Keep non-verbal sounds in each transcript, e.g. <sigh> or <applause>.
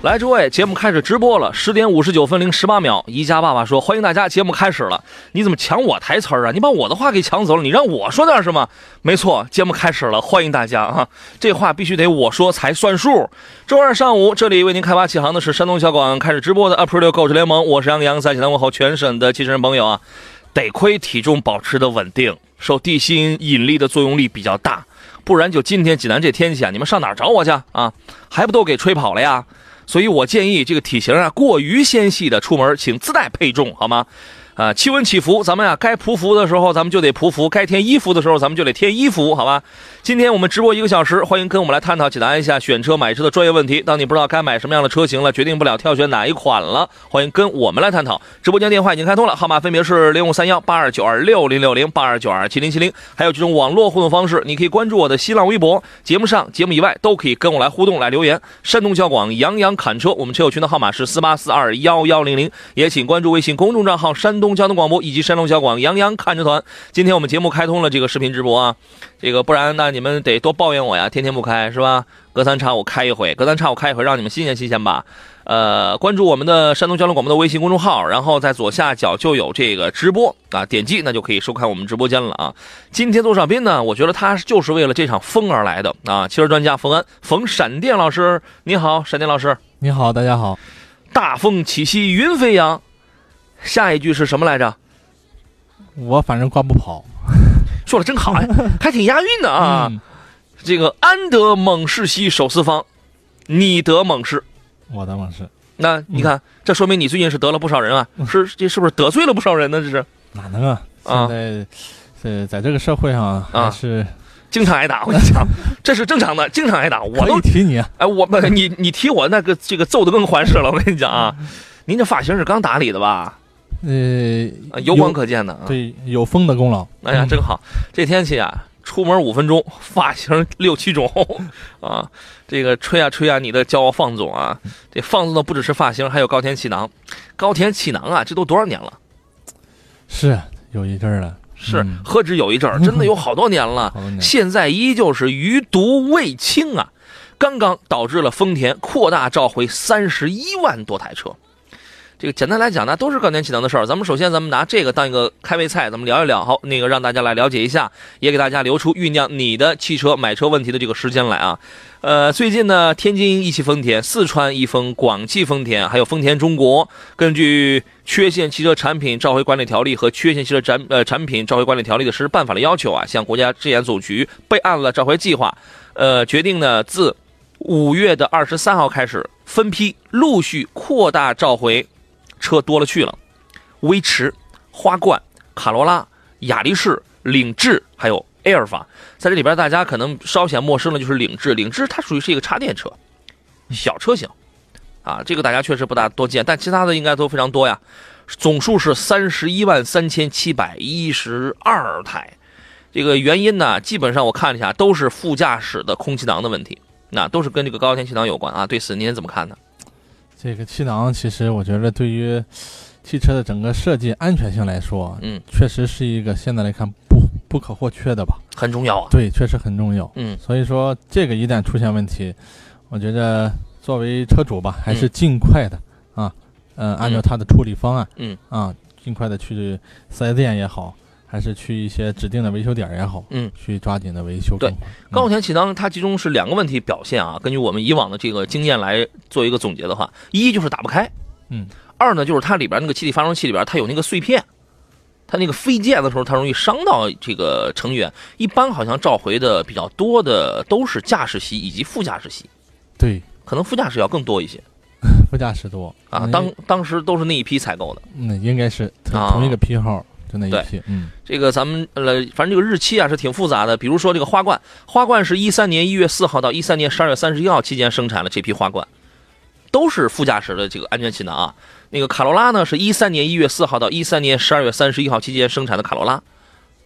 来，诸位，节目开始直播了，十点五十九分零十八秒。宜家爸爸说：“欢迎大家，节目开始了。”你怎么抢我台词儿啊？你把我的话给抢走了，你让我说点什么？没错，节目开始了，欢迎大家啊！这话必须得我说才算数。周二上午，这里为您开发启航的是山东小广开始直播的 April 购车联盟，我是杨洋，在济南问候全省的汽车人朋友啊！得亏体重保持的稳定，受地心引力的作用力比较大，不然就今天济南这天气啊，你们上哪儿找我去啊？还不都给吹跑了呀？所以我建议这个体型啊过于纤细的出门，请自带配重，好吗？啊，气温起伏，咱们呀该匍匐的时候咱们就得匍匐，该添衣服的时候咱们就得添衣服，好吧？今天我们直播一个小时，欢迎跟我们来探讨解答一下选车买车的专业问题。当你不知道该买什么样的车型了，决定不了挑选哪一款了，欢迎跟我们来探讨。直播间电话已经开通了，号码分别是零五三幺八二九二六零六零八二九二七零七零，还有这种网络互动方式，你可以关注我的新浪微博，节目上、节目以外都可以跟我来互动、来留言。山东交广杨洋侃车，我们车友群的号码是四八四二幺幺零零，也请关注微信公众账号山东交通广播以及。山东小广杨洋看车团，今天我们节目开通了这个视频直播啊，这个不然那你们得多抱怨我呀，天天不开是吧？隔三差五开一回，隔三差五开一回，让你们新鲜新鲜吧。呃，关注我们的山东交通广播的微信公众号，然后在左下角就有这个直播啊，点击那就可以收看我们直播间了啊。今天做上宾呢，我觉得他就是为了这场风而来的啊。汽车专家冯安，冯闪电老师，你好，闪电老师，你好，大家好。大风起兮云飞扬，下一句是什么来着？我反正挂不跑，说的真好呀，<laughs> 还挺押韵的啊。这个安得猛士兮守四方，你得猛士，我得猛士。那你看，这说明你最近是得了不少人啊，是这是不是得罪了不少人呢？这是哪能啊？现在呃，在这个社会上啊，是经常挨打。我跟你讲，<laughs> 这是正常的，经常挨打。我都提你，哎，我不，你你提我那个这个揍的更欢实了。我跟你讲啊，您这发型是刚打理的吧？呃，油光可见的啊，对，有风的功劳。哎呀，真好！这天气啊，出门五分钟，发型六七种 <laughs> 啊！这个吹啊吹啊，你的骄傲放纵啊！这放纵的不只是发型，还有高田气囊。高田气囊啊，这都多少年了？是有一阵儿了，是何止有一阵儿，真的有好多年了。<laughs> 现在依旧是余毒未清啊！刚刚导致了丰田扩大召回三十一万多台车。这个简单来讲呢，都是高田气囊的事儿。咱们首先，咱们拿这个当一个开胃菜，咱们聊一聊。好，那个让大家来了解一下，也给大家留出酝酿你的汽车买车问题的这个时间来啊。呃，最近呢，天津一汽丰田、四川一丰、广汽丰田，还有丰田中国，根据《缺陷汽车产品召回管理条例》和《缺陷汽车产呃产品召回管理条例》的实施办法的要求啊，向国家质检总局备案了召回计划。呃，决定呢，自五月的二十三号开始，分批陆续扩大召回。车多了去了，威驰、花冠、卡罗拉、雅力士、领智，还有埃尔法，在这里边大家可能稍显陌生的，就是领智。领智它属于是一个插电车，小车型，啊，这个大家确实不大多见，但其他的应该都非常多呀。总数是三十一万三千七百一十二台，这个原因呢，基本上我看了一下，都是副驾驶的空气囊的问题，那都是跟这个高压天气囊有关啊。对此您怎么看呢？这个气囊其实，我觉得对于 <sniffs> 汽车的整个设计安全性来说，嗯，确实是一个现在来看不不可或缺的吧，很重要啊。对，确实很重要。嗯，所以说这个一旦出现问题，我觉得作为车主吧，还是尽快的啊，嗯，按照他的处理方案，嗯啊，尽快的去四 S 店也好。还是去一些指定的维修点也好，嗯，去抓紧的维修。对，高田气囊它集中是两个问题表现啊。根据我们以往的这个经验来做一个总结的话，一就是打不开，嗯，二呢就是它里边那个气体发生器里边它有那个碎片，它那个飞溅的时候它容易伤到这个成员。一般好像召回的比较多的都是驾驶席以及副驾驶席，对，可能副驾驶要更多一些，<laughs> 副驾驶多啊。当当时都是那一批采购的，那应该是同一个批号。就那一对批，嗯这个咱们呃，反正这个日期啊是挺复杂的。比如说这个花冠，花冠是一三年一月四号到一三年十二月三十一号期间生产的这批花冠，都是副驾驶的这个安全气囊啊。那个卡罗拉呢，是一三年一月四号到一三年十二月三十一号期间生产的卡罗拉。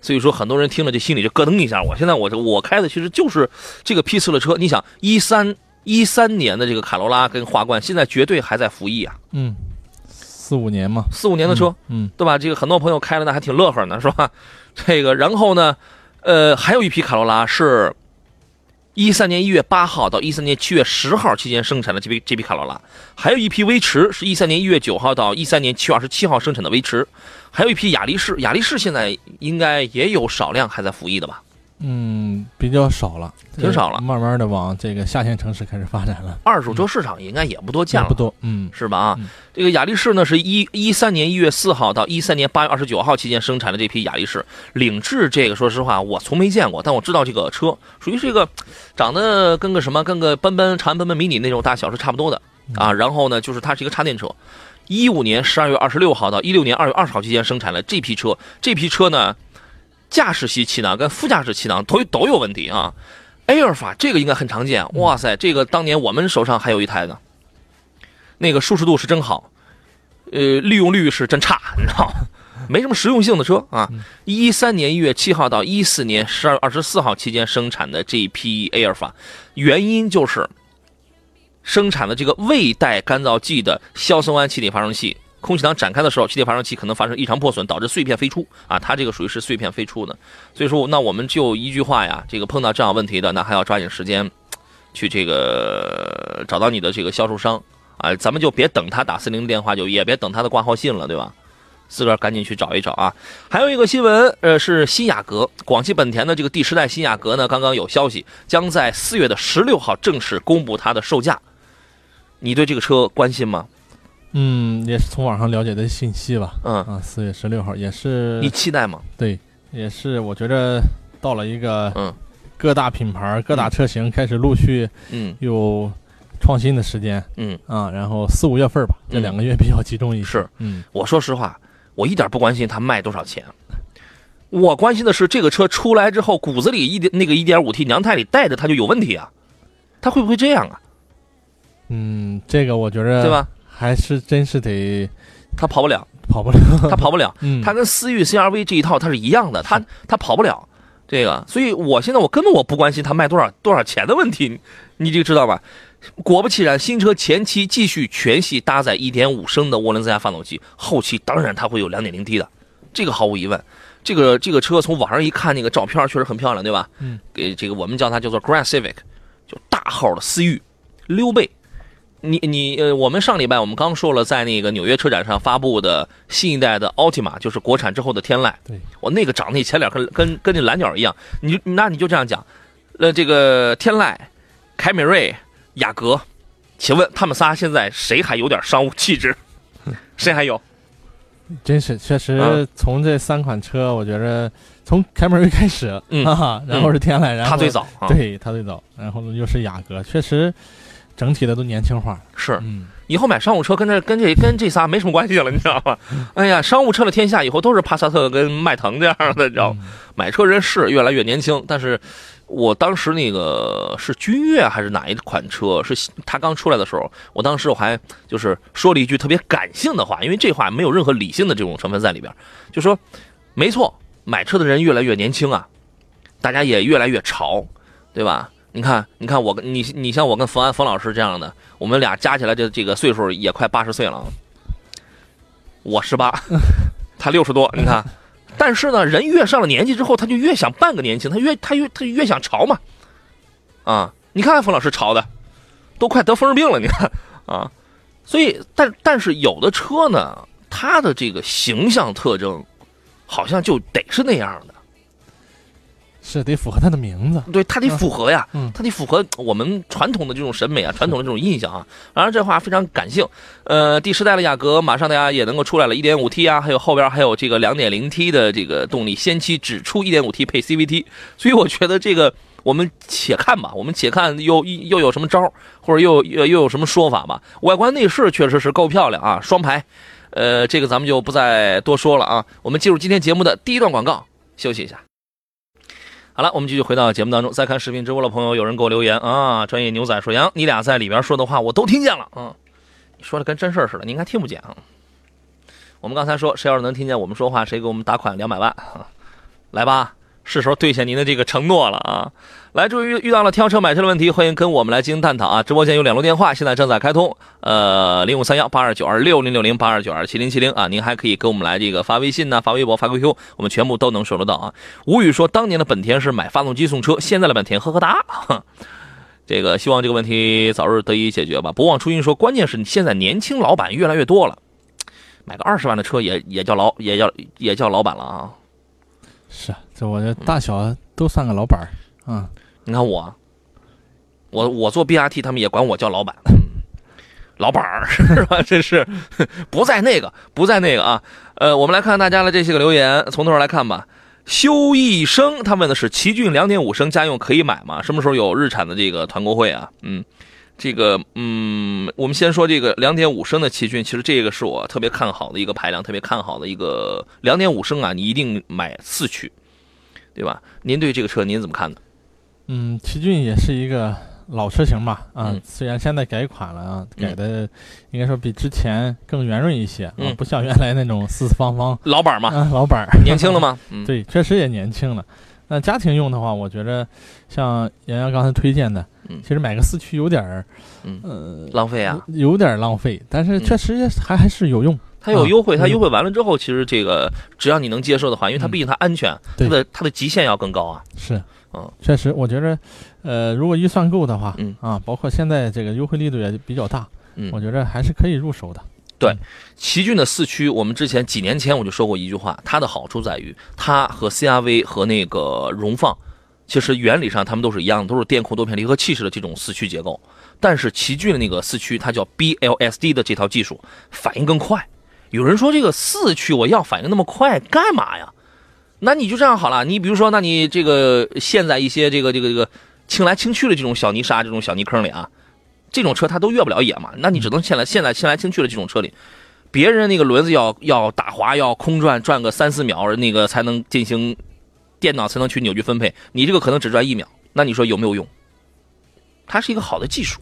所以说，很多人听了这心里就咯噔一下。我现在我这我开的其实就是这个批次的车。你想，一三一三年的这个卡罗拉跟花冠，现在绝对还在服役啊，嗯，四五年嘛，四五年的车。嗯对吧？这个很多朋友开了那还挺乐呵呢，是吧？<laughs> 这个，然后呢，呃，还有一批卡罗拉是，一三年一月八号到一三年七月十号期间生产的这批这批卡罗拉，还有一批威驰是一三年一月九号到一三年七月二十七号生产的威驰，还有一批雅力士，雅力士现在应该也有少量还在服役的吧？嗯，比较少了，挺少了。慢慢的往这个下线城市开始发展了，二手车市场应该也不多见了，也不多，嗯。是吧？啊？嗯，这个雅力士呢是一一三年一月四号到一三年八月二十九号期间生产的这批雅力士领智，这个说实话我从没见过，但我知道这个车属于是一个长得跟个什么跟个奔奔长安奔奔迷你那种大小是差不多的。啊。然后呢，就是它是一个插电车。一五年十二月二十六号到一六年二月二十号期间生产了这批车，这批车呢，驾驶席气囊跟副驾驶气囊都都有问题啊。埃尔法这个应该很常见，哇塞，这个当年我们手上还有一台呢。那个舒适度是真好，呃，利用率是真差，你知道吗？没什么实用性的车啊。一三年一月七号到一四年十二月二十四号期间生产的这一批 Air 法，原因就是生产的这个未带干燥剂的硝酸铵气体发生器。空气囊展开的时候，气体发生器可能发生异常破损，导致碎片飞出啊！它这个属于是碎片飞出的，所以说，那我们就一句话呀，这个碰到这样问题的，那还要抓紧时间去这个找到你的这个销售商啊，咱们就别等他打四零电话，就也别等他的挂号信了，对吧？自个儿赶紧去找一找啊！还有一个新闻，呃，是新雅阁，广汽本田的这个第十代新雅阁呢，刚刚有消息，将在四月的十六号正式公布它的售价。你对这个车关心吗？嗯，也是从网上了解的信息吧，嗯，啊，四月十六号也是你期待吗？对，也是我觉着到了一个嗯。各大品牌、各大车型开始陆续嗯。有创新的时间。嗯，啊，然后四五月份吧，这嗯两个月比较集中一些。是，嗯。我说实话，我一点不关心它卖多少钱，我关心的是这个车出来之后，骨子里一点那个一点五 T 娘胎里带着它就有问题啊，它会不会这样啊？嗯，这个我觉着对？吧？还是真是得他跑不了，跑不了。<laughs> 他跑不了。<laughs> 嗯，它跟思域 CRV 这一套它是一样的，他他跑不了这个，所以我现在我根本我不关心它卖多少多少钱的问题，你这个知道吧？果不其然，新车前期继续全系搭载1.5升的涡轮增压发动机，后期当然它会有 2.0T 的，这个毫无疑问。这个这个车从网上一看，那个照片确实很漂亮，对吧？嗯，给这个我们叫它叫做 Grand Civic，就大号的思域溜背。你你呃，我们上礼拜我们刚说了，在那个纽约车展上发布的新一代的 Altima，就是国产之后的天籁。对，我那个长得那前脸跟跟跟那蓝鸟一样，你那你就这样讲，呃，这个天籁、凯美瑞、雅阁，请问他们仨现在谁还有点商务气质？谁还有？<laughs> 真是确啊实从这三款车，我觉着从凯美瑞开始，嗯啊，然后是天籁，然后他最早啊，对他最早，然后呢又是雅阁，确实整体的都年轻化。是嗯，以后买商务车跟这跟这跟这仨没什么关系了，你知道吗？哎呀，商务车的天下以后都是帕萨特跟迈腾这样的，你知道吗？嗯买车人是越来越年轻，但是我当时那个是君越还是哪一款车？是它刚出来的时候，我当时我还就是说了一句特别感性的话，因为这话没有任何理性的这种成分在里边，就说没错，买车的人越来越年轻啊，大家也越来越潮，对吧？你看，你看我跟你，你像我跟冯安冯老师这样的，我们俩加起来这这个岁数也快八十岁了啊。我十八，<laughs> 他六十多，你看。<laughs> 但是呢，人越上了年纪之后，他就越想半个年轻，他越他越他越想潮嘛，啊！你看冯老师潮的，都快得风湿病了，你看啊！所以，但但是有的车呢，它的这个形象特征，好像就得是那样的，是得符合它的名字。对，它得符合呀，嗯它得符合我们传统的这种审美啊，传统的这种印象啊。当然，这话非常感性。呃，第十代的雅阁马上大家也能够出来了一点五 T 啊，还有后边还有这个两点零 T 的这个动力，先期只出一点五 T 配 CVT，所以我觉得这个我们且看吧，我们且看又又有什么招或者又又又有什么说法吧。外观内饰确实是够漂亮啊，双排。呃，这个咱们就不再多说了啊。我们进入今天节目的第一段广告，休息一下。好了，我们继续回到节目当中。在看视频直播的朋友，有人给我留言啊，专业牛仔说杨，你俩在里边说的话我都听见了啊，你说的跟真事儿似的，你应该听不见啊。我们刚才说，谁要是能听见我们说话，谁给我们打款两百万啊？来吧，是时候兑现您的这个承诺了啊！来，注意遇到了挑车买车的问题，欢迎跟我们来进行探讨啊！直播间有两路电话，现在正在开通，呃，零五三幺八二九二六零六零八二九二七零七零啊，<laughs> 您还可以给我们来这个发微信呢、发微博、发 QQ，我们全部都能收得到啊。吴宇说，当年的本田是买发动机送车，现在的本田呵呵哒。<laughs> 这个希望这个问题早日得以解决吧。不忘初心说，关键是你现在年轻老板越来越多了，买个二十万的车也也叫老也叫也叫老板了啊。是，我这大小都算个老板儿啊。你看我，我我做 BRT，他们也管我叫老板，<laughs> 老板儿 <laughs> 是吧？这是不在那个，不在那个啊。呃，我们来看大家的这些个留言，从头来看吧。修一生他问的是奇骏两点五升家用可以买吗？什么时候有日产的这个团购会啊？嗯，这个嗯，我们先说这个两点五升的奇骏，其实这个是我特别看好的一个排量，特别看好的一个两点五升啊，你一定买四驱，对吧？您对这个车您怎么看呢？嗯，奇骏也是一个老车型吧，啊，嗯虽然现在改款了啊，嗯改的应该说比之前更圆润一些啊，嗯不像原来那种四四方方 <laughs> 老板嘛，啊，老板儿年轻了吗？<laughs> 嗯，对，确实也年轻了。那家庭用的话，我觉得像洋洋刚才推荐的，嗯其实买个四驱有点儿，嗯呃，浪费啊。有点儿浪费，但是嗯确实也还还是有用。它有优惠，啊它优惠完了之后，其实这个只要你能接受的话，因为它嗯毕竟它安全，它对的它的极限要更高啊。是，嗯，确实，我觉得，呃，如果预算够的话，嗯啊，包括现在这个优惠力度也比较大，嗯我觉得还是可以入手的。对奇骏的四驱，我们之前几年前我就说过一句话，它的好处在于它和 CRV 和那个荣放，其实原理上它们都是一样的，都是电控多片离合器式的这种四驱结构。但是奇骏的那个四驱，它叫 BLSD 的这套技术，反应更快。有人说这个四驱我要反应那么快干嘛呀？那你就这样好了，你比如说，那你这个陷在一些这个这个这个清来清去的这种小泥沙、这种小泥坑里啊，这种车它都越不了野嘛，那你只能陷在陷在清来清去的这种车里。别人那个轮子要要打滑，要空转转个三四秒，那个才能进行电脑才能去扭矩分配。你这个可能只转一秒，那你说有没有用？它是一个好的技术，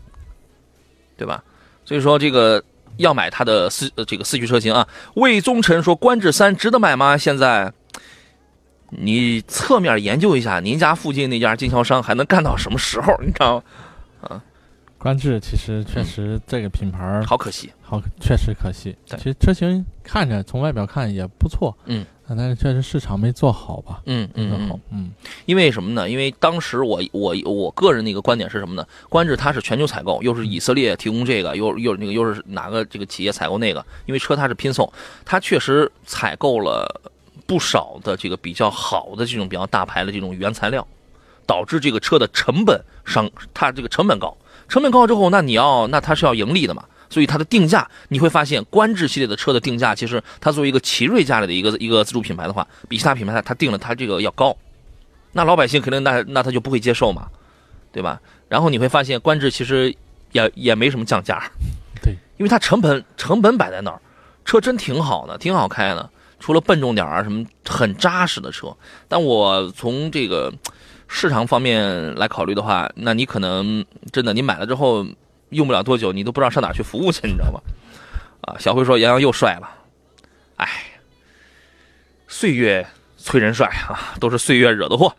对吧？所以说这个要买它的四呃这个四驱车型啊。魏忠臣说，观致三值得买吗？现在你侧面研究一下，您家附近那家经销商还能干到什么时候？你知道吗？观致其实确实这个品牌儿好可惜。好，确实可惜。其实车型看着从外表看也不错，嗯啊，但是确实市场没做好吧？嗯嗯嗯嗯因为什么呢？因为当时我我我个人的一个观点是什么呢？观致它是全球采购，又是以色列提供这个，又又那个又是哪个这个企业采购那个？因为车它是拼送，它确实采购了不少的这个比较好的这种比较大牌的这种原材料，导致这个车的成本上，它这个成本高，成本高之后，那你要那它是要盈利的嘛？所以它的定价，你会发现观致系列的车的定价，其实它作为一个奇瑞家里的一个一个自主品牌的话，比其他品牌它它定了它这个要高。那老百姓肯定那那他就不会接受嘛，对吧？然后你会发现观致其实也也没什么降价，对，因为它成本成本摆在那儿，车真挺好的，挺好开的，除了笨重点儿啊什么很扎实的车。但我从这个市场方面来考虑的话，那你可能真的你买了之后用不了多久，你都不知道上哪去服务去，你知道吗？<laughs> 啊，小辉说杨洋又帅了，哎，岁月催人帅啊，都是岁月惹的祸。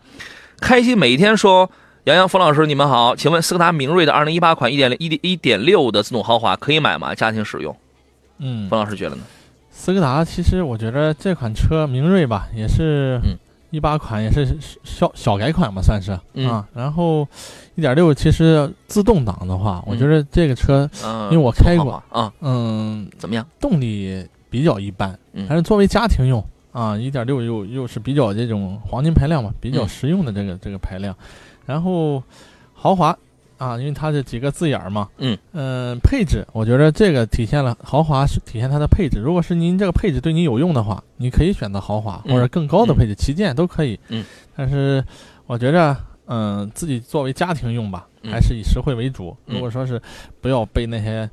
开心每一天说，杨洋、冯老师，你们好，请问斯柯达明锐的二零一八款一点零一一点六的自动豪华可以买吗？家庭使用，嗯，冯老师觉得呢？斯柯达其实我觉得这款车明锐吧，也是嗯一八款，也是小小改款吧，算是、嗯啊。然后一点六其实自动挡的话，我觉得这个车嗯，因为我开过啊，嗯怎么样？动力比较一般，嗯但是作为家庭用啊，一点六又又是比较这种黄金排量嘛，比较嗯实用的这个、这个排量，然后豪华啊，因为它这几个字眼儿嘛，嗯呃配置，我觉得这个体现了豪华是体现它的配置。如果是您这个配置对你有用的话，你可以选择豪华嗯或者更高的配置，旗舰都可以。嗯，但是我觉着，嗯、自己作为家庭用吧，嗯还是以实惠为主。嗯如果说是不要被那些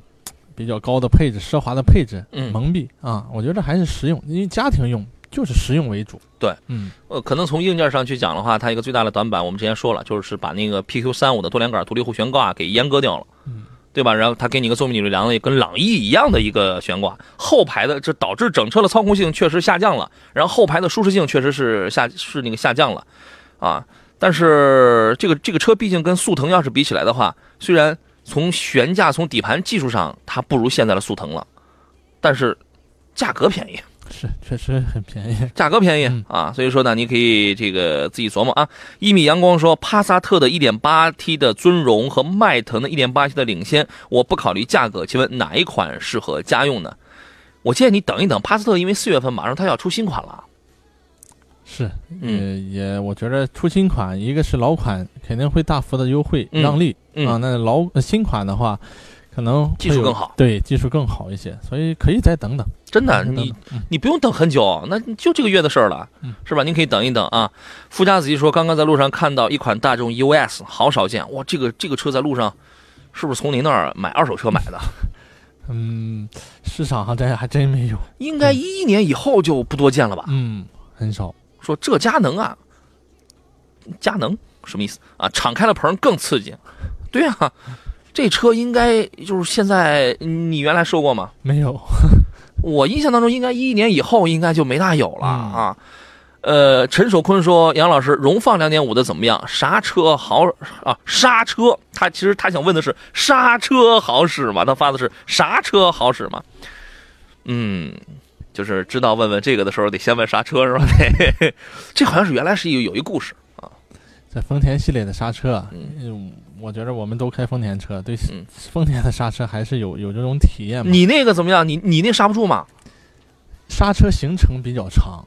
比较高的配置、奢华的配置嗯蒙蔽啊。我觉得还是实用，因为家庭用就是实用为主。对，嗯，呃，可能从硬件上去讲的话，它一个最大的短板，我们之前说了，就是把那个 PQ 三五的多连杆独立后悬挂给阉割掉了，嗯，对吧？然后它给你一个作命扭力梁的跟朗逸一样的一个悬挂，后排的这导致整车的操控性确实下降了，然后后排的舒适性确实是下是那个下降了，啊，但是这个这个车毕竟跟速腾要是比起来的话，虽然从悬架从底盘技术上它不如现在的速腾了，但是价格便宜。是确实很便宜。价格便宜、嗯啊，所以说呢，你可以这个自己琢磨啊。一米阳光说，帕萨特的 1.8T 的尊荣和迈腾的 1.8T 的领先，我不考虑价格，请问哪一款适合家用呢？我建议你等一等，帕萨特因为四月份马上它要出新款了，是，嗯也也，我觉得出新款，一个是老款肯定会大幅的优惠、嗯让利、嗯啊，那老呃新款的话，可能技术更好对，技术更好一些，所以可以再等等。真的，你嗯你不用等很久，那就这个月的事儿了嗯，是吧？您可以等一等啊。富家子弟说，刚刚在路上看到一款大众 EOS，好少见哇！这个这个车在路上是不是从您那儿买二手车买的？<laughs> 嗯，市场上这还真没有，应该一一年以后就不多见了吧？嗯，很少。说这佳能啊，佳能什么意思啊？敞开了棚更刺激。对啊，这车应该就是现在你原来说过吗？没有，<laughs> 我印象当中应该一一年以后应该就没大有了嗯啊。呃，陈守坤说：“杨老师，荣放两点五的怎么样？啥车好啊？刹车，他其实他想问的是刹车好使吗？他发的是啥车好使吗？嗯，就是知道问问这个的时候，得先问刹车是吧？<laughs> 这好像是原来是有有一故事啊。在丰田系列的刹车嗯，我觉得我们都开丰田车，对嗯丰田的刹车还是有有这种体验嘛。你那个怎么样？你你那刹不住吗？刹车行程比较长，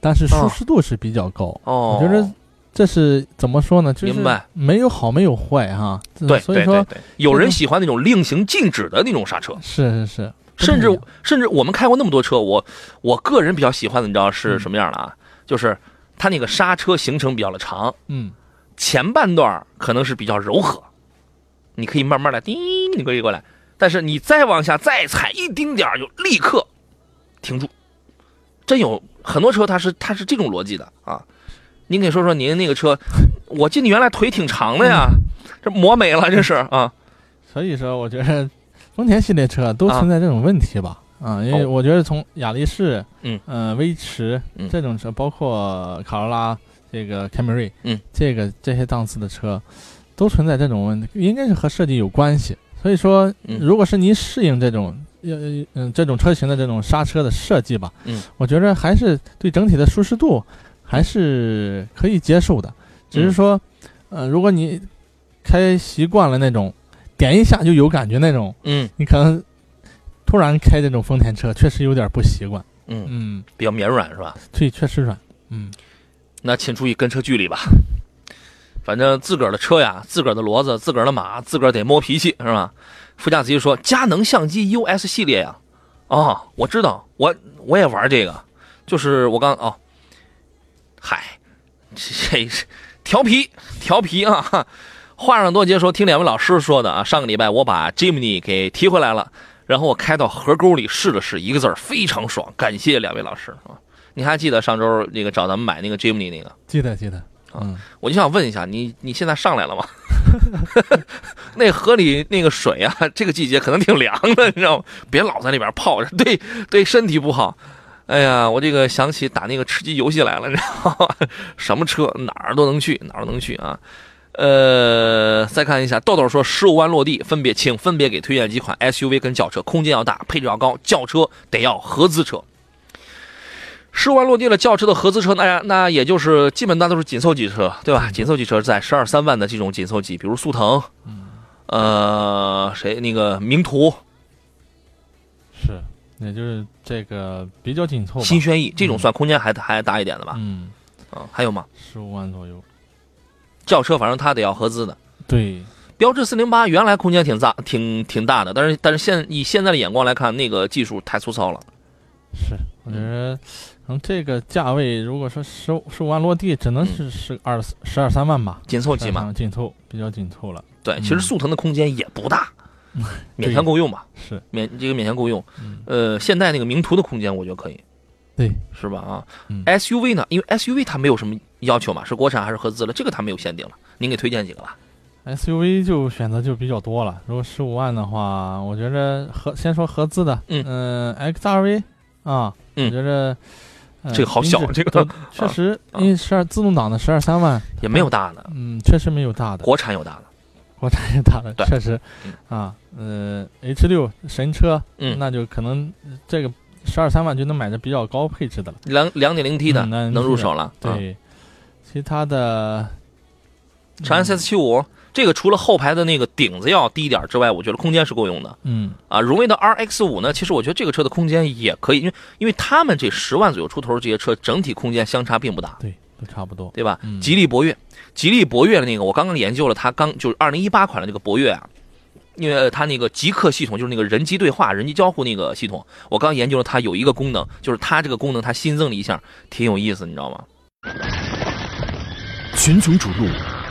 但是舒适度是比较高。哦，我觉得这是怎么说呢？就是明白没有好没有坏哈。对所以说对对对，有人喜欢那种令行禁止的那种刹车。是是是，不甚至一样甚至我们开过那么多车，我我个人比较喜欢的，你知道是什么样的啊？就是它那个刹车行程比较的长，嗯前半段可能是比较柔和，你可以慢慢的叮，你可以过来，但是你再往下再踩一丁点儿就立刻停住。真有很多车它是它是这种逻辑的啊。您给说说您那个车，我记得原来腿挺长的呀，这磨没了这是啊。所以说我觉得丰田系列车都存在这种问题吧。啊，因为哦我觉得从雅力士，嗯呃，威驰嗯这种车，包括卡罗拉、这个凯美瑞，嗯，这个这些档次的车，都存在这种问题，应该是和设计有关系。所以说，嗯如果是您适应这种，呃嗯，这种车型的这种刹车的设计吧，嗯，我觉得还是对整体的舒适度还是可以接受的。只是说，呃，如果你开习惯了那种点一下就有感觉那种，嗯你可能突然开这种丰田车，确实有点不习惯。嗯，嗯，比较绵软是吧？对，确实软。嗯，那请注意跟车距离吧。反正自个儿的车呀，自个儿的骡子，自个儿的马，自个儿得摸脾气，是吧？副驾驶机说：“佳能相机 US 系列呀，哦，我知道，我我也玩这个，就是我刚哦，嗨，这是调皮调皮啊！话上多节说，听两位老师说的啊，上个礼拜我把 Jimny 给提回来了，然后我开到河沟里试了试，一个字儿非常爽，感谢两位老师啊！你还记得上周那个找咱们买那个 Jimny 那个？记得记得。啊嗯，我就想问一下，你你现在上来了吗？<laughs> <laughs> 那河里那个水啊，这个季节可能挺凉的，你知道吗？别老在里边泡着，对对身体不好。哎呀，我这个想起打那个吃鸡游戏来了，你知道吗？<laughs> 什么车哪儿都能去，哪儿都能去啊。呃，再看一下，豆豆说十五万落地，分别请分别给推荐几款 SUV 跟轿车，空间要大，配置要高，轿车得要合资车。十五万落地了，轿车的合资车，那那也就是基本那都是紧凑级车，对吧？紧凑级车在十二三万的这种紧凑级，比如速腾，呃，谁那个名图、是，也就是这个比较紧凑。新轩逸这种算空间还还大一点的吧？嗯，啊，还有吗？十五万左右。轿车反正它得要合资的。对，标致四零八原来空间挺大，挺挺大的，但是但是现以现在的眼光来看，那个技术太粗糙了。是，我觉得，可能这个价位，如果说十五十五万落地，只能是十二十二三万吧，紧凑级嘛，嗯紧凑比较紧凑了。对，嗯其实速腾的空间也不大，勉强够用吧，是，勉这个勉强够用。嗯，呃，现代那个名图的空间我觉得可以，对，是吧？啊、嗯 s u v 呢，因为 SUV 它没有什么要求嘛，是国产还是合资了，这个它没有限定了。您给推荐几个吧？SUV 就选择就比较多了。如果十五万的话，我觉着合先说合资的，嗯呃 XRV 啊，嗯我觉着、呃这个好小这个对 <laughs> 确实，啊因为十二自动挡的十二三万，也没有大的，嗯，确实没有大的，国产有大的。国产有大的，对确实嗯，啊，呃，H 六神车，嗯那就可能这个十二三万就能买的比较高配置的了。两两点零 T 的、能能入手了。啊，对，其他的长安 CS 七五这个除了后排的那个顶子要低一点之外，我觉得空间是够用的嗯啊。荣威的 RX 五呢，其实我觉得这个车的空间也可以，因为因为他们这十万左右出头这些车整体空间相差并不大，对，都差不多。对吧？嗯吉利博越，吉利博越的那个我刚刚研究了，它刚就是二零一八款的那个博越啊。因为它那个极客系统就是那个人机对话、人机交互那个系统，我刚研究了它有一个功能，就是它这个功能它新增了一项，挺有意思，你知道吗？群雄逐鹿，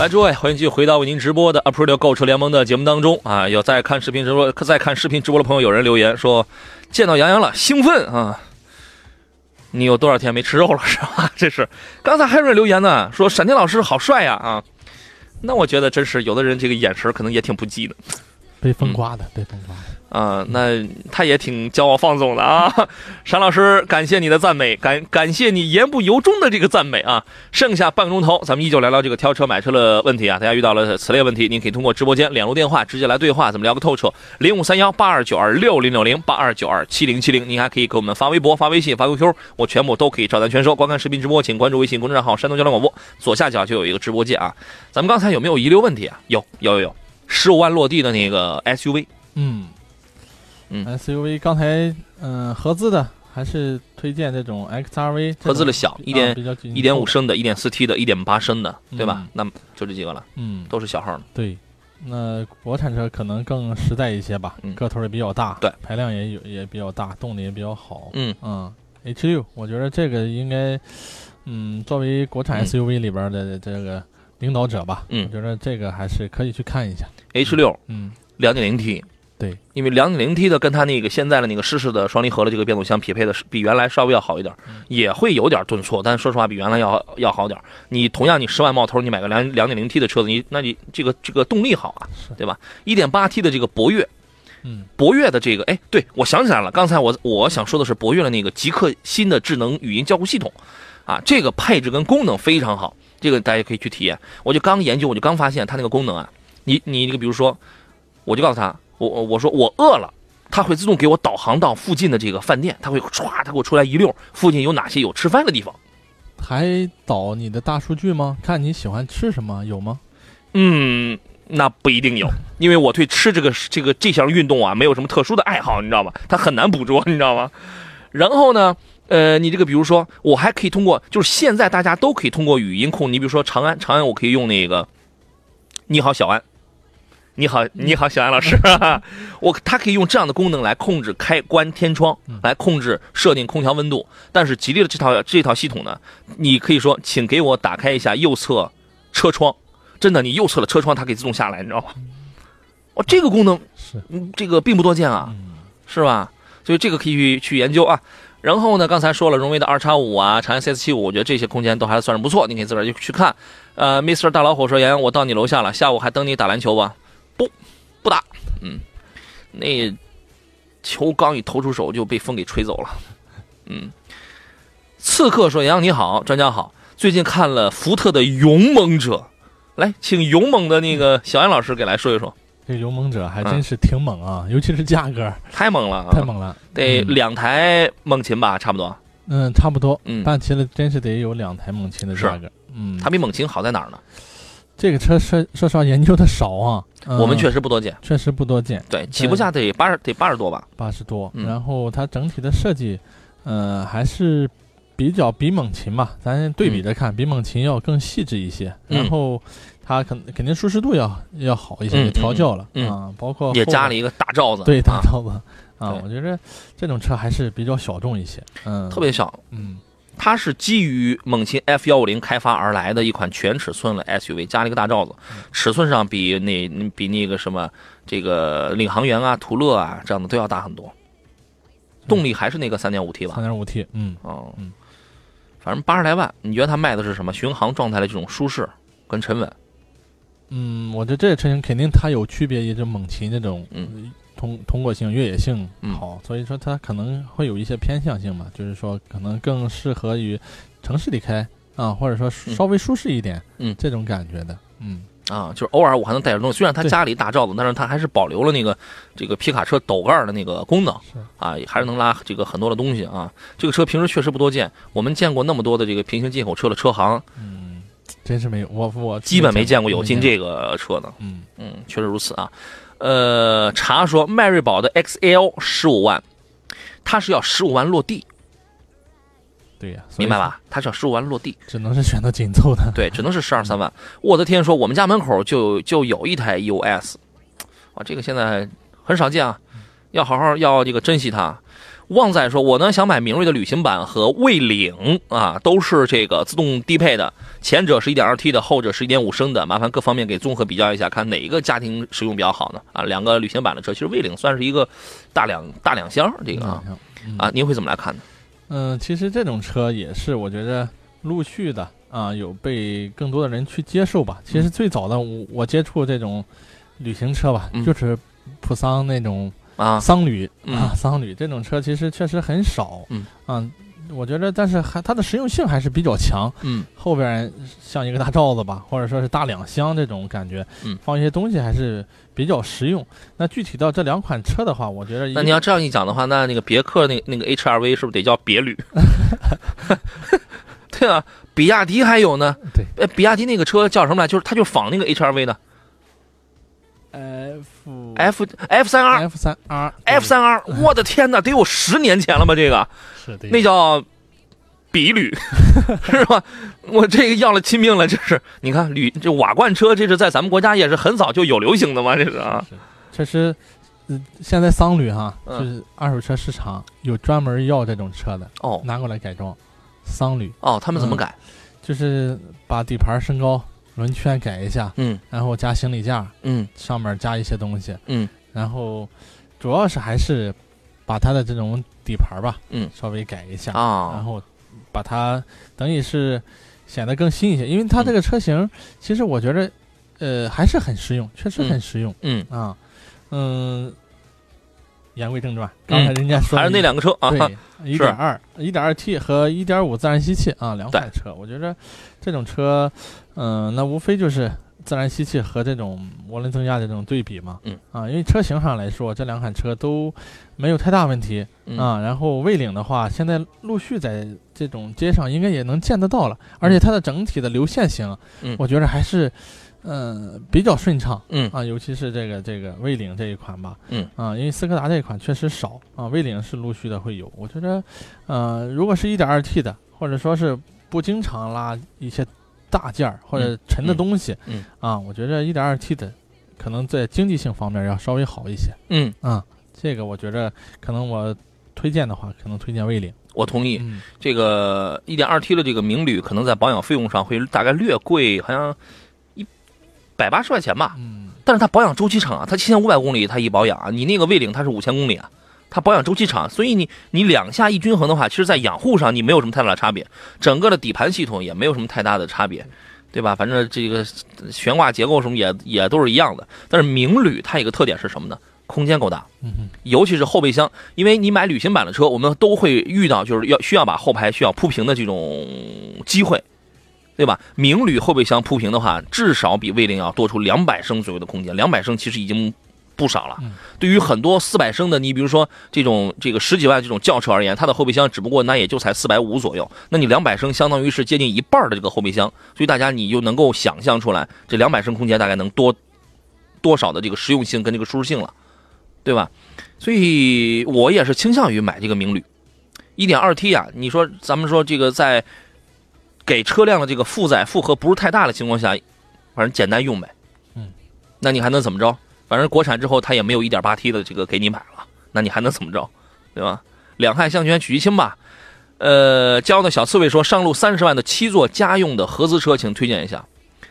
来，诸位，欢迎继续回到为您直播的 Aprilio 购车联盟的节目当中啊！有在看视频直播、在看视频直播的朋友，有人留言说见到杨洋了，兴奋啊！你有多少天没吃肉了是吧？<laughs> 这是刚才还有人留言呢，说闪电老师好帅呀啊！那我觉得真是有的人这个眼神可能也挺不济的被风刮的，被风刮的。啊，那他也挺骄傲放纵的啊。<laughs> 闪老师，感谢你的赞美，感感谢你言不由衷的这个赞美啊。剩下半个钟头，咱们依旧聊聊这个挑车买车的问题啊。大家遇到了此类问题，您可以通过直播间两路电话直接来对话，咱们聊个透彻。零五三幺八二九二六零六零八二九二七零七零，您还可以给我们发微博、发微信、发 QQ，我全部都可以照单全收。观看视频直播，请关注微信公众账号“山东交通广播”，左下角就有一个直播间啊。咱们刚才有没有遗留问题啊？有，有，有有。十五万落地的那个 SUV，嗯嗯 SUV 刚才嗯合资的还是推荐这种 XRV 合资的小一点一点五升的、一点四 T 的、一点八升的，对吧？嗯那么就这几个了，嗯都是小号的。对。那国产车可能更实在一些吧，嗯个头也比较大，对，排量也有也比较大，动力也比较好。嗯嗯，H 六，我觉得这个应该，嗯，作为国产嗯 SUV 里边的这个领导者吧，嗯我觉得这个还是可以去看一下。，H 六嗯，两点零 T，对，因为两点零 T 的跟它那个现在的那个湿式的双离合的这个变速箱匹配的是比原来稍微要好一点，嗯也会有点顿挫，但是说实话比原来要要好点。你同样你十万冒头，你买个两两点零 T 的车子，你那你这个这个动力好啊，对吧？一点八 T 的这个博越，嗯博越的这个，哎，对我想起来了，刚才我我想说的是博越的那个极客新的智能语音交互系统，啊，这个配置跟功能非常好，这个大家可以去体验。我就刚研究，我就刚发现它那个功能啊，你你这个比如说，我就告诉他，我我我说我饿了。它会自动给我导航到附近的这个饭店，它会歘，它给我出来一溜，附近有哪些有吃饭的地方。还导你的大数据吗？看你喜欢吃什么，有吗？嗯，那不一定有，因为我对吃这个这个这项运动啊，没有什么特殊的爱好，你知道吗？它很难捕捉，你知道吗？然后呢，呃，你这个比如说，我还可以通过，就是现在大家都可以通过语音控，你比如说长安，长安我可以用那个，你好小安。你好，你好，小安老师，<laughs> 我他可以用这样的功能来控制开关天窗，来控制设定空调温度。但是吉利的这套这套系统呢，你可以说，请给我打开一下右侧车窗，真的，你右侧的车窗它可以自动下来，你知道吗？哦，这个功能，是，嗯，这个并不多见啊，嗯是吧？所以这个可以去去研究啊。然后呢，刚才说了，荣威的二叉五啊，长安 CS 七五，我觉得这些空间都还算是不错，你可以自个儿就去看。呃，Mr 大老虎说：“杨洋，我到你楼下了，下午还等你打篮球吧？”不，不打。嗯，那球刚一投出手就被风给吹走了。嗯，刺客说：“杨洋你好，专家好，最近看了福特的勇猛者，来，请勇猛的那个小杨老师给来说一说，这勇猛者还真是挺猛啊，尤其是价格太猛了啊，太猛了，得嗯两台猛禽吧，差不多。嗯，差不多，嗯办齐了真是得有两台猛禽的价格，嗯，它比猛禽好在哪儿呢？这个车说说实话研究的少啊，我们嗯确实不多见。确实不多见，对，起步价得八十得八十多吧？八十多，嗯。然后它整体的设计，呃，还是比较比猛禽吧，咱对比着看，比猛禽要更细致一些，嗯。然后它肯肯定舒适度要要好一些，嗯也调教了嗯啊，包括也加了一个大罩子，对大啊。罩子。啊对，我觉得这种车还是比较小众一些，嗯，特别小。嗯它是基于猛禽 F 幺五零开发而来的一款全尺寸的 SUV，加了一个大罩子，嗯尺寸上比那比那个什么这个领航员啊、途乐啊这样的都要大很多。动力还是那个三点五 T 吧三？点五 T，嗯哦，嗯反正八十来万，你觉得它卖的是什么？巡航状态的这种舒适跟沉稳？嗯，我觉得这个车型肯定它有区别于这猛禽这种嗯通通过性、越野性嗯好，所以说它可能会有一些偏向性嘛，就是说可能更适合于城市里开啊，或者说嗯稍微舒适一点，嗯这种感觉的，嗯啊，就是偶尔我还能带点东西。虽然它对加了一大罩子，但是它还是保留了那个这个皮卡车斗盖儿的那个功能啊，还是能拉这个很多的东西啊。这个车平时确实不多见，我们见过那么多的这个平行进口车的车行，嗯，真是没有，我我基本没见过有进，这个车的。嗯嗯，确实如此啊。呃，查说迈锐宝的 XL 十五万，它是要十五万落地，对呀，明白吧？它是要十五万落地，只能是选择紧凑的，对，只能是十二三万。我的天，说我们家门口就就有一台 EOS，哇，这个现在很少见啊，要好好要这个珍惜它。旺仔说：“我呢想买明锐的旅行版和蔚领啊，都是这个自动低配的，前者是一点二 T 的，后者是一点五升的。麻烦各方面给综合比较一下，看哪一个家庭使用比较好呢？啊，两个旅行版的车，其实蔚领算是一个大两大两厢，这个啊嗯啊，您会怎么来看呢？嗯，其实这种车也是我觉得陆续的啊，有被更多的人去接受吧。其实最早的我我接触这种旅行车吧，嗯就是普桑那种啊，桑旅、嗯啊，桑旅这种车其实确实很少。嗯啊，我觉得但是还它的实用性还是比较强。嗯后边像一个大罩子吧，<laughs> 或者说是大两厢这种感觉，嗯放一些东西还是比较实用。那具体到这两款车的话，我觉得那你要这样一讲的话，那那个别克那那个 HRV 是不是得叫别旅？<laughs> 对啊，比亚迪还有呢。对呃，比亚迪那个车叫什么来？就是它就仿那个 HRV 的 F F F 三 R F 三 R F 三 R，我的天哪，得有十年前了吧？这个是的，那叫比旅，<laughs> 是吧？我这个要了亲命了，这是你看旅这瓦罐车，这是在咱们国家也是很早就有流行的嘛，这是啊。是确实，嗯，现在桑旅哈，嗯就是二手车市场有专门要这种车的，哦拿过来改装。桑旅哦，他们怎么嗯改？就是把底盘升高，轮圈改一下，嗯。然后加行李架，嗯。上面加一些东西，嗯。然后主要是还是把它的这种底盘吧，嗯。稍微改一下，然啊后把它等于是显得更新一些，因为它这个车型其实我觉得，呃，还是很实用，确实很实用。嗯，啊，嗯，言归正传，刚才人家说还是那两个车啊。对，一点二、一点二 T 和一点五自然吸气啊，两款车，我觉得这种车，嗯、那无非就是自然吸气和这种涡轮增压的这种对比嘛，嗯啊，因为车型上来说，这两款车都没有太大问题嗯啊。然后蔚领的话，现在陆续在这种街上应该也能见得到了，而且它的整体的流线型，嗯我觉得还是。嗯，比较顺畅嗯啊，尤其是这个这个蔚领这一款吧，嗯啊，因为斯柯达这一款确实少啊，蔚领是陆续的会有。我觉得，呃，如果是一点二 T 的，或者说是不经常拉一些大件儿或者沉的东西，嗯啊，我觉得一点二 T 的可能在经济性方面要稍微好一些嗯，啊。这个我觉得可能我推荐的话，可能推荐蔚领。我同意。嗯，这个一点二 T 的这个明旅，可能在保养费用上会大概略贵，好像一百八十块钱吧。嗯但是它保养周期长啊，它七千五百公里它一保养啊，你那个蔚领它是五千公里啊，它保养周期长，所以你你两下一均衡的话，其实在养护上你没有什么太大的差别，整个的底盘系统也没有什么太大的差别，对吧？反正这个悬挂结构什么也也都是一样的。但是明旅它有一个特点是什么呢？空间够大，嗯尤其是后备箱，因为你买旅行版的车，我们都会遇到就是要需要把后排需要铺平的这种机会，对吧？明旅后备箱铺平的话，至少比蔚领要多出两百升左右的空间，两百升其实已经不少了。嗯对于很多四百升的，你比如说这种这个十几万这种轿车而言，它的后备箱只不过那也就才四百五左右，那你两百升相当于是接近一半的这个后备箱，所以大家你就能够想象出来，这两百升空间大概能多多少的这个实用性跟这个舒适性了，对吧？所以我也是倾向于买这个明旅，一点二 T 啊，你说咱们说这个在给车辆的这个负载负荷不是太大的情况下，反正简单用呗。嗯，那你还能怎么着？反正国产之后它也没有一点八 T 的这个给你买了，那你还能怎么着？对吧？两害相权取其轻吧。呃，骄傲的小刺猬说，上路三十万的七座家用的合资车，请推荐一下。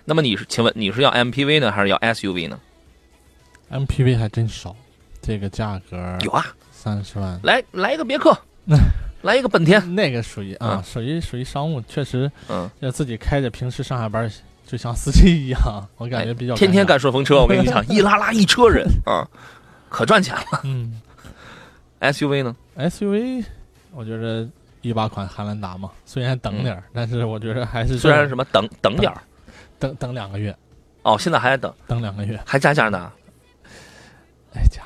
那么你是，请问你是要 MPV 呢，还是要 SUV 呢？MPV 还真少，这个价格有啊，三十万，来来一个别克，<laughs> 来一个本田，那个属于啊嗯，属于属于商务，确实嗯，要自己开着，平时上下班就像司机一样，我感觉比较哎天天干顺风车，我跟你讲，<laughs> 一拉拉一车人啊，可赚钱了。嗯。SUV 呢？SUV，我觉得一八款汉兰达嘛，虽然等点儿，但是我觉得还是嗯虽然什么等等点儿。等等两个月，哦，现在还在等，等两个月，还加价呢，哎家，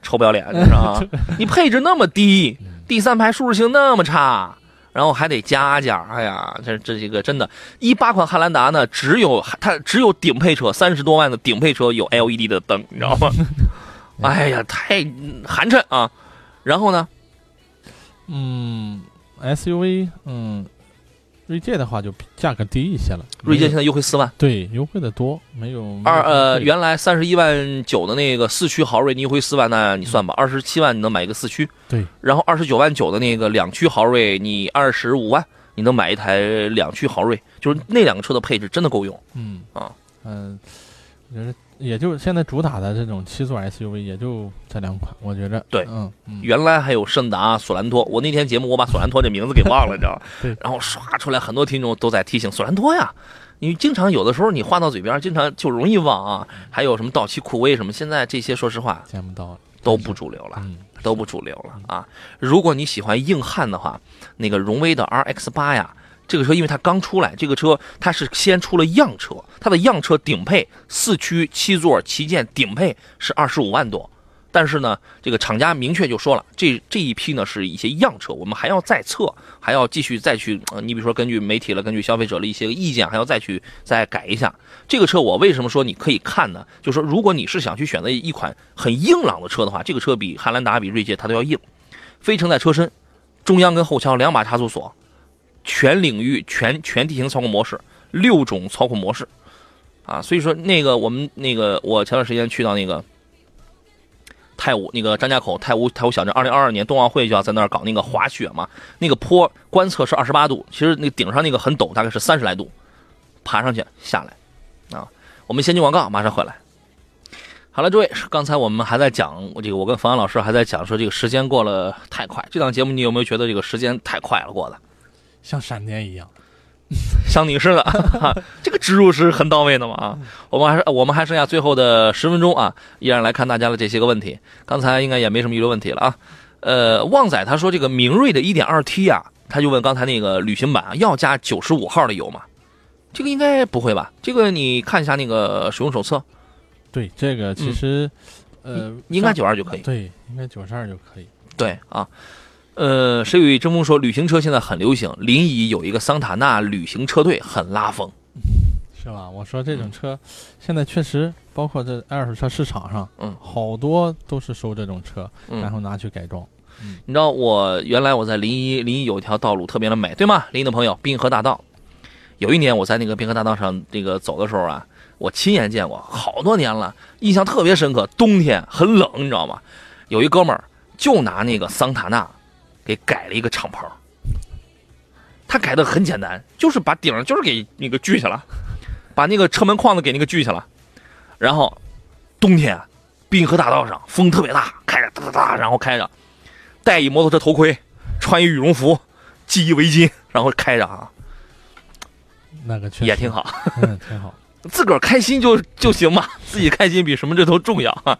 臭不要脸，这是啊！<laughs> 你配置那么低，第三排舒适性那么差，然后还得加价，哎呀，这这几个真的，一八款汉兰达呢，只有它只有顶配车三十多万的顶配车有 LED 的灯，你知道吗？<laughs> 哎呀，太嗯寒碜啊！然后呢，嗯，SUV，嗯，锐界的话就比价格低一些了，锐界现在优惠四万，对优惠的多，没有二呃原来三十一万九的那个四驱豪锐，你优惠四万，那你算吧，二十七万你能买一个四驱，对，然后二十九万九的那个两驱豪锐，你二十五万你能买一台两驱豪锐，就是那两个车的配置真的够用。嗯。啊。嗯，我觉得也就现在主打的这种七座 SUV 也就这两款，我觉着对原来还有胜达、索兰托，我那天节目我把索兰托这名字给忘了，你知道吗 <laughs> 对？然后刷出来很多听众都在提醒索兰托呀，你经常有的时候你话到嘴边，经常就容易忘啊。还有什么道奇酷威什么，现在这些说实话见不到了，都不主流了。嗯，都不主流了啊！如果你喜欢硬汉的话，那个荣威的 RX 八呀，这个车因为它刚出来，这个车它是先出了样车，它的样车顶配四驱七座旗舰顶配是二十五万多，但是呢，这个厂家明确就说了，这这一批呢是一些样车，我们还要再测，还要继续再去，呃，你比如说根据媒体了，根据消费者的一些意见，还要再去再改一下。这个车我为什么说你可以看呢？就是说，如果你是想去选择一款很硬朗的车的话，这个车比汉兰达、比锐界它都要硬。非承载车身，中央跟后桥两把差速锁，全领域全全地形操控模式，六种操控模式，啊，所以说那个我们那个我前段时间去到那个太武那个张家口太武太武小镇，二零二二年冬奥会就要在那儿搞那个滑雪嘛，那个坡观测是二十八度，其实那顶上那个很陡，大概是三十来度，爬上去下来，啊，我们先进广告，马上回来。好了，诸位，刚才我们还在讲这个，我跟冯安老师还在讲说这个时间过了太快。这档节目你有没有觉得这个时间太快了过的？像闪电一样，<laughs> 像你似的，<laughs> 这个植入是很到位的嘛啊！我们还是我们还剩下最后的十分钟啊，依然来看大家的这些个问题。刚才应该也没什么遗留问题了啊。呃，旺仔他说这个明锐的 1.2T 啊，他就问刚才那个旅行版啊，要加95号的油吗？这个应该不会吧？这个你看一下那个使用手册，对这个其实，呃，应该上92就可以。对，应该九十二就可以。对啊，呃，谁与争锋说旅行车现在很流行，临沂有一个桑塔纳旅行车队很拉风。是吧？我说这嗯种车，现在确实包括这二手车市场上，嗯好多都是收这种车，嗯然后拿去改装。你知道我原来我在临沂，临沂有一条道路特别的美，对吗？临沂的朋友，滨河大道。有一年我在那个滨河大道上这个走的时候啊，我亲眼见过，好多年了，印象特别深刻。冬天很冷，你知道吗？有一哥们儿就拿那个桑塔纳给改了一个敞篷，他改的很简单，就是把顶儿就是给那个锯下了，把那个车门框子给那个锯下了，然后冬天滨河大道上风特别大，开着哒哒哒，然后开着，戴一摩托车头盔，穿一羽绒服，系一围巾，然后开着啊，那个确实也挺，好。嗯，挺好。<laughs> 自个儿开心就就行嘛，自己开心比什么这都重要啊。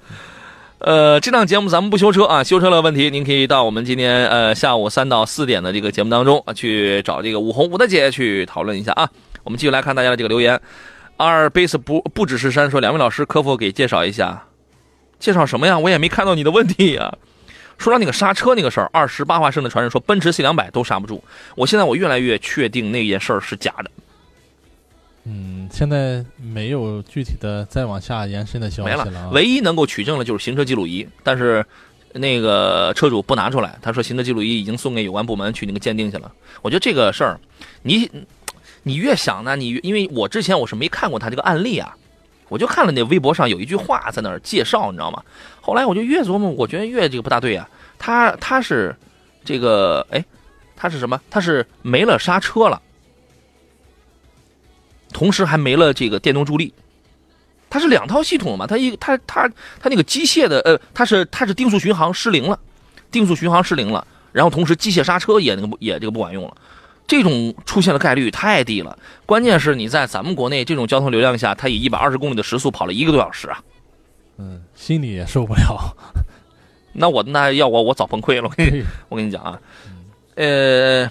呃，这档节目咱们不修车啊，修车的问题您可以到我们今天呃下午三到四点的这个节目当中啊，去找这个武红武大姐去讨论一下啊。我们继续来看大家的这个留言。阿尔卑斯不不只是山说，两位老师可否给介绍一下介绍什么呀？我也没看到你的问题呀。说到那个刹车那个事儿，二十八华升的传人说奔驰 C 两百都刹不住。我现在我越来越确定那件事儿是假的，嗯，现在没有具体的再往下延伸的消息没了。唯一能够取证的就是行车记录仪，但是那个车主不拿出来，他说行车记录仪已经送给有关部门去那个鉴定去了。我觉得这个事儿，你你越想呢，你因为我之前我是没看过他这个案例啊，我就看了那微博上有一句话在那儿介绍，你知道吗？后来我就越琢磨，我觉得越这个不大对啊。他他是这个哎，他是什么？他是没了刹车了，同时还没了这个电动助力。它是两套系统嘛，它一它它它那个机械的呃，它是它是定速巡航失灵了，定速巡航失灵了，然后同时机械刹车也那个也这个不管用了，这种出现的概率太低了。关键是你在咱们国内这种交通流量下，它以一百二十公里的时速跑了一个多小时啊，嗯，心里也受不了。那我那要我我早崩溃了，我跟你，我跟你讲啊，呃，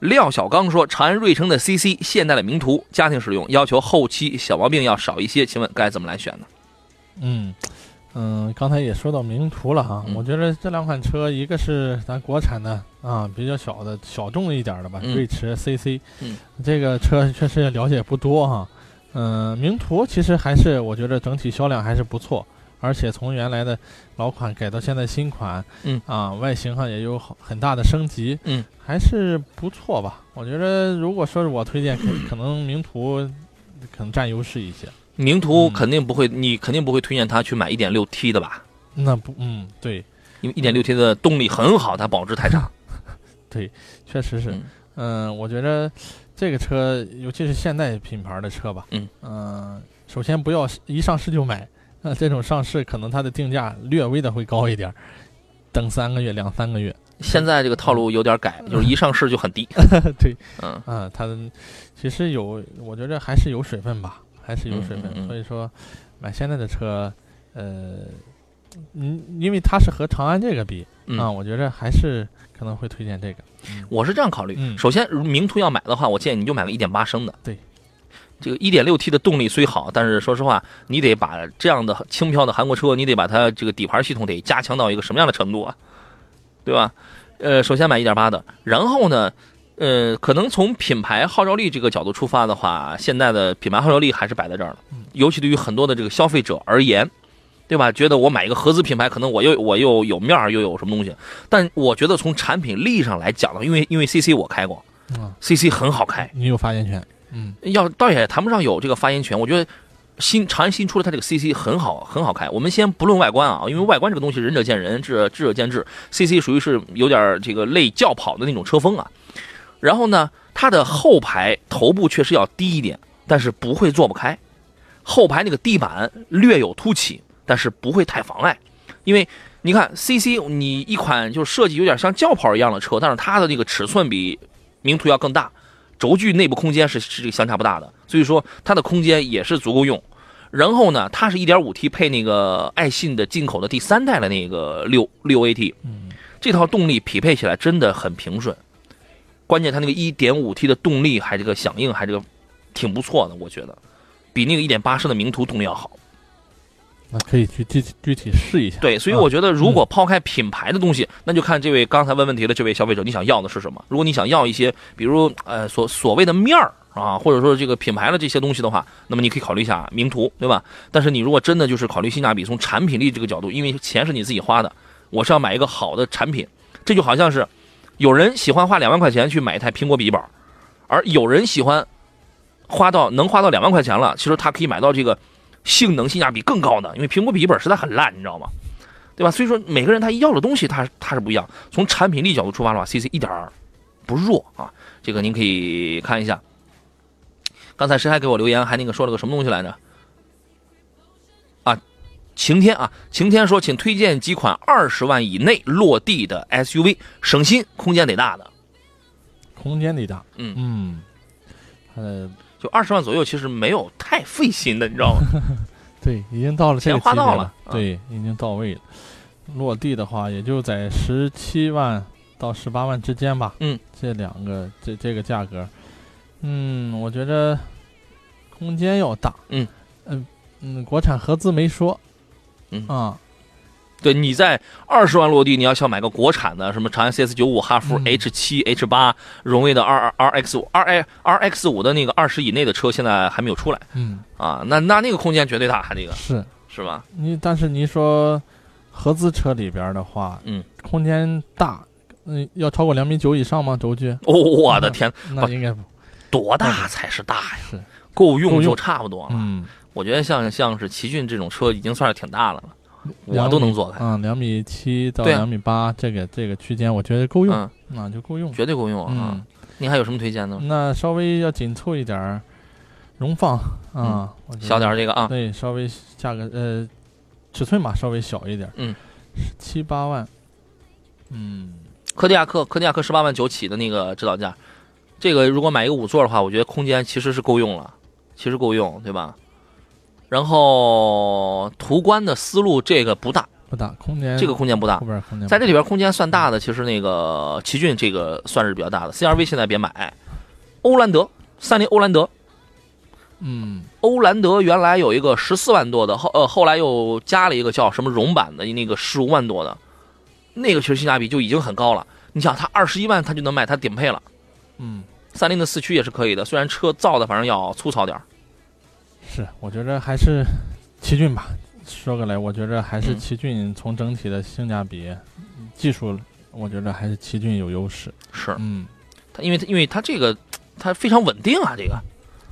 廖小刚说，长安瑞城的 CC 现代的名图家庭使用，要求后期小毛病要少一些，请问该怎么来选呢？嗯嗯，刚才也说到名图了哈，嗯我觉得这两款车，一个是咱国产的啊，比较小的小众一点的吧，嗯瑞驰 CC，嗯，这个车确实了解不多哈。嗯，名图其实还是我觉得整体销量还是不错，而且从原来的老款改到现在新款，嗯啊，外形上也有好很大的升级，嗯，还是不错吧。我觉得如果说是我推荐，可 <coughs> 可能名图可能占优势一些。名图嗯肯定不会，你肯定不会推荐他去买 1.6T 的吧？那不，嗯，对，因为 1.6T 的动力很好，它保值太长。<laughs> 确实是，嗯嗯、我觉得这个车，尤其是现代品牌的车吧，嗯呃首先不要一上市就买，那、这种上市可能它的定价略微的会高一点儿，等三个月、两三个月，现在这个套路有点改，就是一上市就很低。<laughs> 对，嗯啊、它的其实有，我觉得还是有水分吧，还是有水分，嗯嗯嗯所以说买现在的车，呃，嗯，因为它是和长安这个比、嗯啊，我觉得还是可能会推荐这个，嗯我是这样考虑，嗯首先名图要买的话，我建议你就买个一点八升的。对，这个 1.6T 的动力虽好，但是说实话，你得把这样的轻飘的韩国车，你得把它这个底盘系统得加强到一个什么样的程度啊？对吧？呃，首先买1.8的，然后呢，呃，可能从品牌号召力这个角度出发的话，现在的品牌号召力还是摆在这儿了，尤其对于很多的这个消费者而言。对吧？觉得我买一个合资品牌，可能我又我又有面儿，又有什么东西。但我觉得从产品力上来讲呢，因为因为 CC 我开过嗯，，CC 很好开，你有发言权，嗯要倒也谈不上有这个发言权。我觉得新长安新出的它这个 CC 很好很好开。我们先不论外观啊，因为外观这个东西仁者见仁，智智者见智。CC 属于是有点这个类轿跑的那种车风啊。然后呢，它的后排头部确实要低一点，但是不会坐不开。后排那个地板略有凸起，但是不会太妨碍，因为你看 CC，你一款就是设计有点像轿跑一样的车，但是它的那个尺寸比名图要更大，轴距内部空间是是这个相差不大的，所以说它的空间也是足够用。然后呢，它是 1.5T 配那个爱信的进口的第三代的那个六六 AT，嗯这套动力匹配起来真的很平顺。关键它那个 1.5T 的动力还这个响应还这个挺不错的，我觉得比那个1.8升的名图动力要好。那可以去具体具体试一下。对，所以啊我觉得，如果抛开品牌的东西，那就看这位刚才问问题的这位消费者，你想要的是什么？如果你想要一些，比如呃所所谓的面儿啊，或者说这个品牌的这些东西的话，那么你可以考虑一下名图，对吧？但是你如果真的就是考虑性价比，从产品力这个角度，因为钱是你自己花的，我是要买一个好的产品，这就好像是有人喜欢花两万块钱去买一台苹果笔记本，而有人喜欢花到能花到两万块钱了，其实他可以买到这个性能性价比更高的，因为苹果笔记本实在很烂，你知道吗？对吧？所以说每个人他要的东西他他是不一样。从产品力角度出发的话，CC 一点儿不弱啊，这个您可以看一下。刚才谁还给我留言，还那个说了个什么东西来着？啊，晴天啊，晴天说，请推荐几款二十万以内落地的 SUV，省心，空间得大的。空间得大，嗯嗯，呃，就二十万左右，其实没有太费心的，你知道吗？<laughs> 对，已经到了这个钱花到了，啊对，已经到位了。落地的话，也就在十七万到十八万之间吧。嗯，这两个这这个价格，嗯，我觉得空间要大。嗯嗯嗯，国产合资没说。嗯啊，对，你在二十万落地，你要想买个国产的，什么长安 CS 九五、哈弗嗯 H 七、H 八、荣威的 R R X 五、R A R X 五的那个二十以内的车，现在还没有出来嗯，啊。那那那个空间绝对大，这个是是吧？你，但是你说合资车里边的话，嗯，空间大，嗯，要超过两米九以上吗？轴距？哦，我的天，那应该不多大才是大呀？是，够用就差不多了。嗯，我觉得像像是奇骏这种车已经算是挺大了了，我都能坐开，嗯，两米七到两米八，这个这个区间，我觉得够用，嗯，那就够用。绝对够用啊嗯。，您还有什么推荐的？那稍微要紧凑一点儿，荣放啊，小点儿这个啊，对，稍微价格呃尺寸嘛，稍微小一点，嗯，七八万，嗯，科迪亚克，科迪亚克十八万九起的那个指导价，这个如果买一个五座的话，我觉得空间其实是够用了，其实够用，对吧？然后途观的思路这个不大，不大，空间这个空间不大。后，边空间在这里边空间算大的，其实那个奇骏这个算是比较大的，CRV 现在别买，欧蓝德，三菱欧蓝德，嗯。欧蓝德原来有一个十四万多的，后呃后来又加了一个叫什么荣版的那个十五万多的，那个其实性价比就已经很高了。你想，它二十一万它就能卖它顶配了。嗯，三菱的四驱也是可以的，虽然车造的反正要粗糙点儿。是，我觉得还是奇骏吧。说个来，我觉得还是嗯奇骏从整体的性价比、技术，我觉得还是奇骏有优势。是嗯，它，因为它因为它这个它非常稳定啊，这个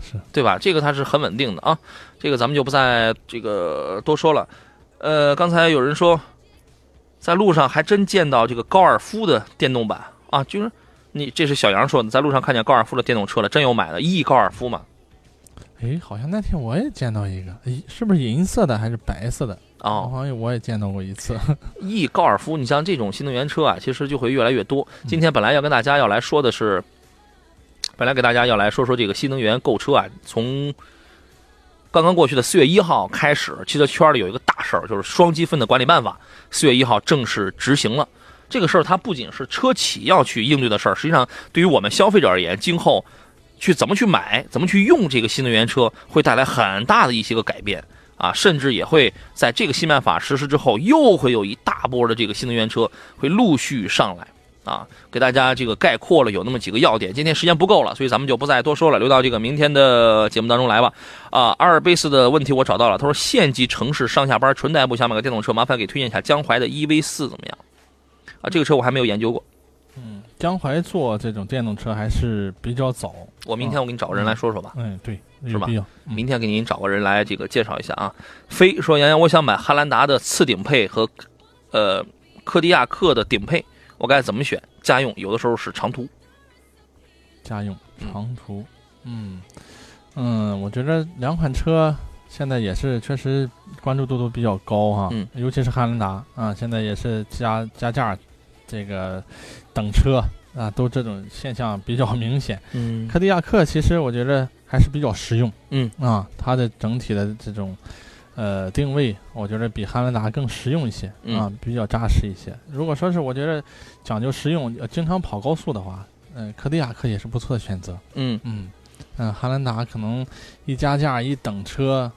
是对吧？这个它是很稳定的啊，这个咱们就不再这个多说了。呃，刚才有人说，在路上还真见到这个高尔夫的电动版啊，就是你这是小杨说的，在路上看见高尔夫的电动车了，真有买的 E 高尔夫嘛？哎，好像那天我也见到一个，诶，是不是银色的还是白色的？哦，好像我也见到过一次。<laughs> E 高尔夫，你像这种新能源车啊，其实就会越来越多。今天本来要跟大家要来说的是，本来给大家要来说说这个新能源购车啊，从刚刚过去的四月一号开始，汽车圈里有一个大事儿，就是双积分的管理办法，四月一号正式执行了。这个事儿它不仅是车企要去应对的事儿，实际上对于我们消费者而言，今后去怎么去买、怎么去用这个新能源车，会带来很大的一些个改变。啊，甚至也会在这个新办法实施之后，又会有一大波的这个新能源车会陆续上来啊，给大家这个概括了有那么几个要点。今天时间不够了，所以咱们就不再多说了，留到这个明天的节目当中来吧。啊，阿尔卑斯的问题我找到了，他说县级城市上下班纯代步想买个电动车，麻烦给推荐一下江淮的 EV 四怎么样？啊，这个车我还没有研究过，江淮做这种电动车还是比较早。我明天我给你找个人来说说吧。嗯，对，是吧明天给您找个人来这个介绍一下啊。飞说杨洋，我想买汉兰达的次顶配和呃柯迪亚克的顶配，我该怎么选？家用有的时候是长途。家用嗯长途，嗯嗯，我觉得两款车现在也是确实关注度都比较高哈，嗯尤其是汉兰达啊，现在也是加加价，这个等车啊，都这种现象比较明显。<laughs> 嗯科迪亚克其实我觉得还是比较实用，嗯啊，它的整体的这种呃定位，我觉得比汉兰达更实用一些嗯啊，比较扎实一些。如果说是我觉得讲究实用，呃经常跑高速的话，嗯、科迪亚克也是不错的选择。嗯嗯嗯、汉兰达可能一加价一等车，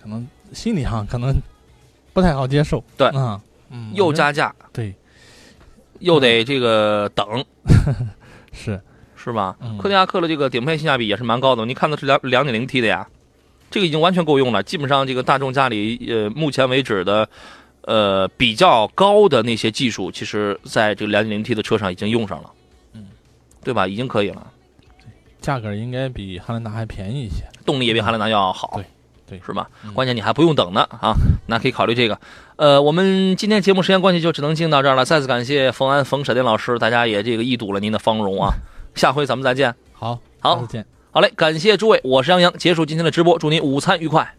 可能心理上可能不太好接受。对啊，嗯，又加价对又得这个等，<laughs> 是是吧？嗯科迪亚克的这个顶配性价比也是蛮高的，你看的是两两点零 T 的呀，这个已经完全够用了。基本上这个大众家里呃目前为止的呃比较高的那些技术，其实在这个两点零 T 的车上已经用上了，嗯，对吧？已经可以了。价格应该比汉兰达还便宜一些。动力也比汉兰达要好，对对是吧？嗯关键你还不用等呢啊，那可以考虑这个。呃，我们今天节目时间关系就只能进到这儿了，再次感谢冯安冯闪电老师，大家也这个一睹了您的芳容啊，下回咱们再见。好，好再见。好嘞，感谢诸位，我是杨洋，结束今天的直播，祝您午餐愉快。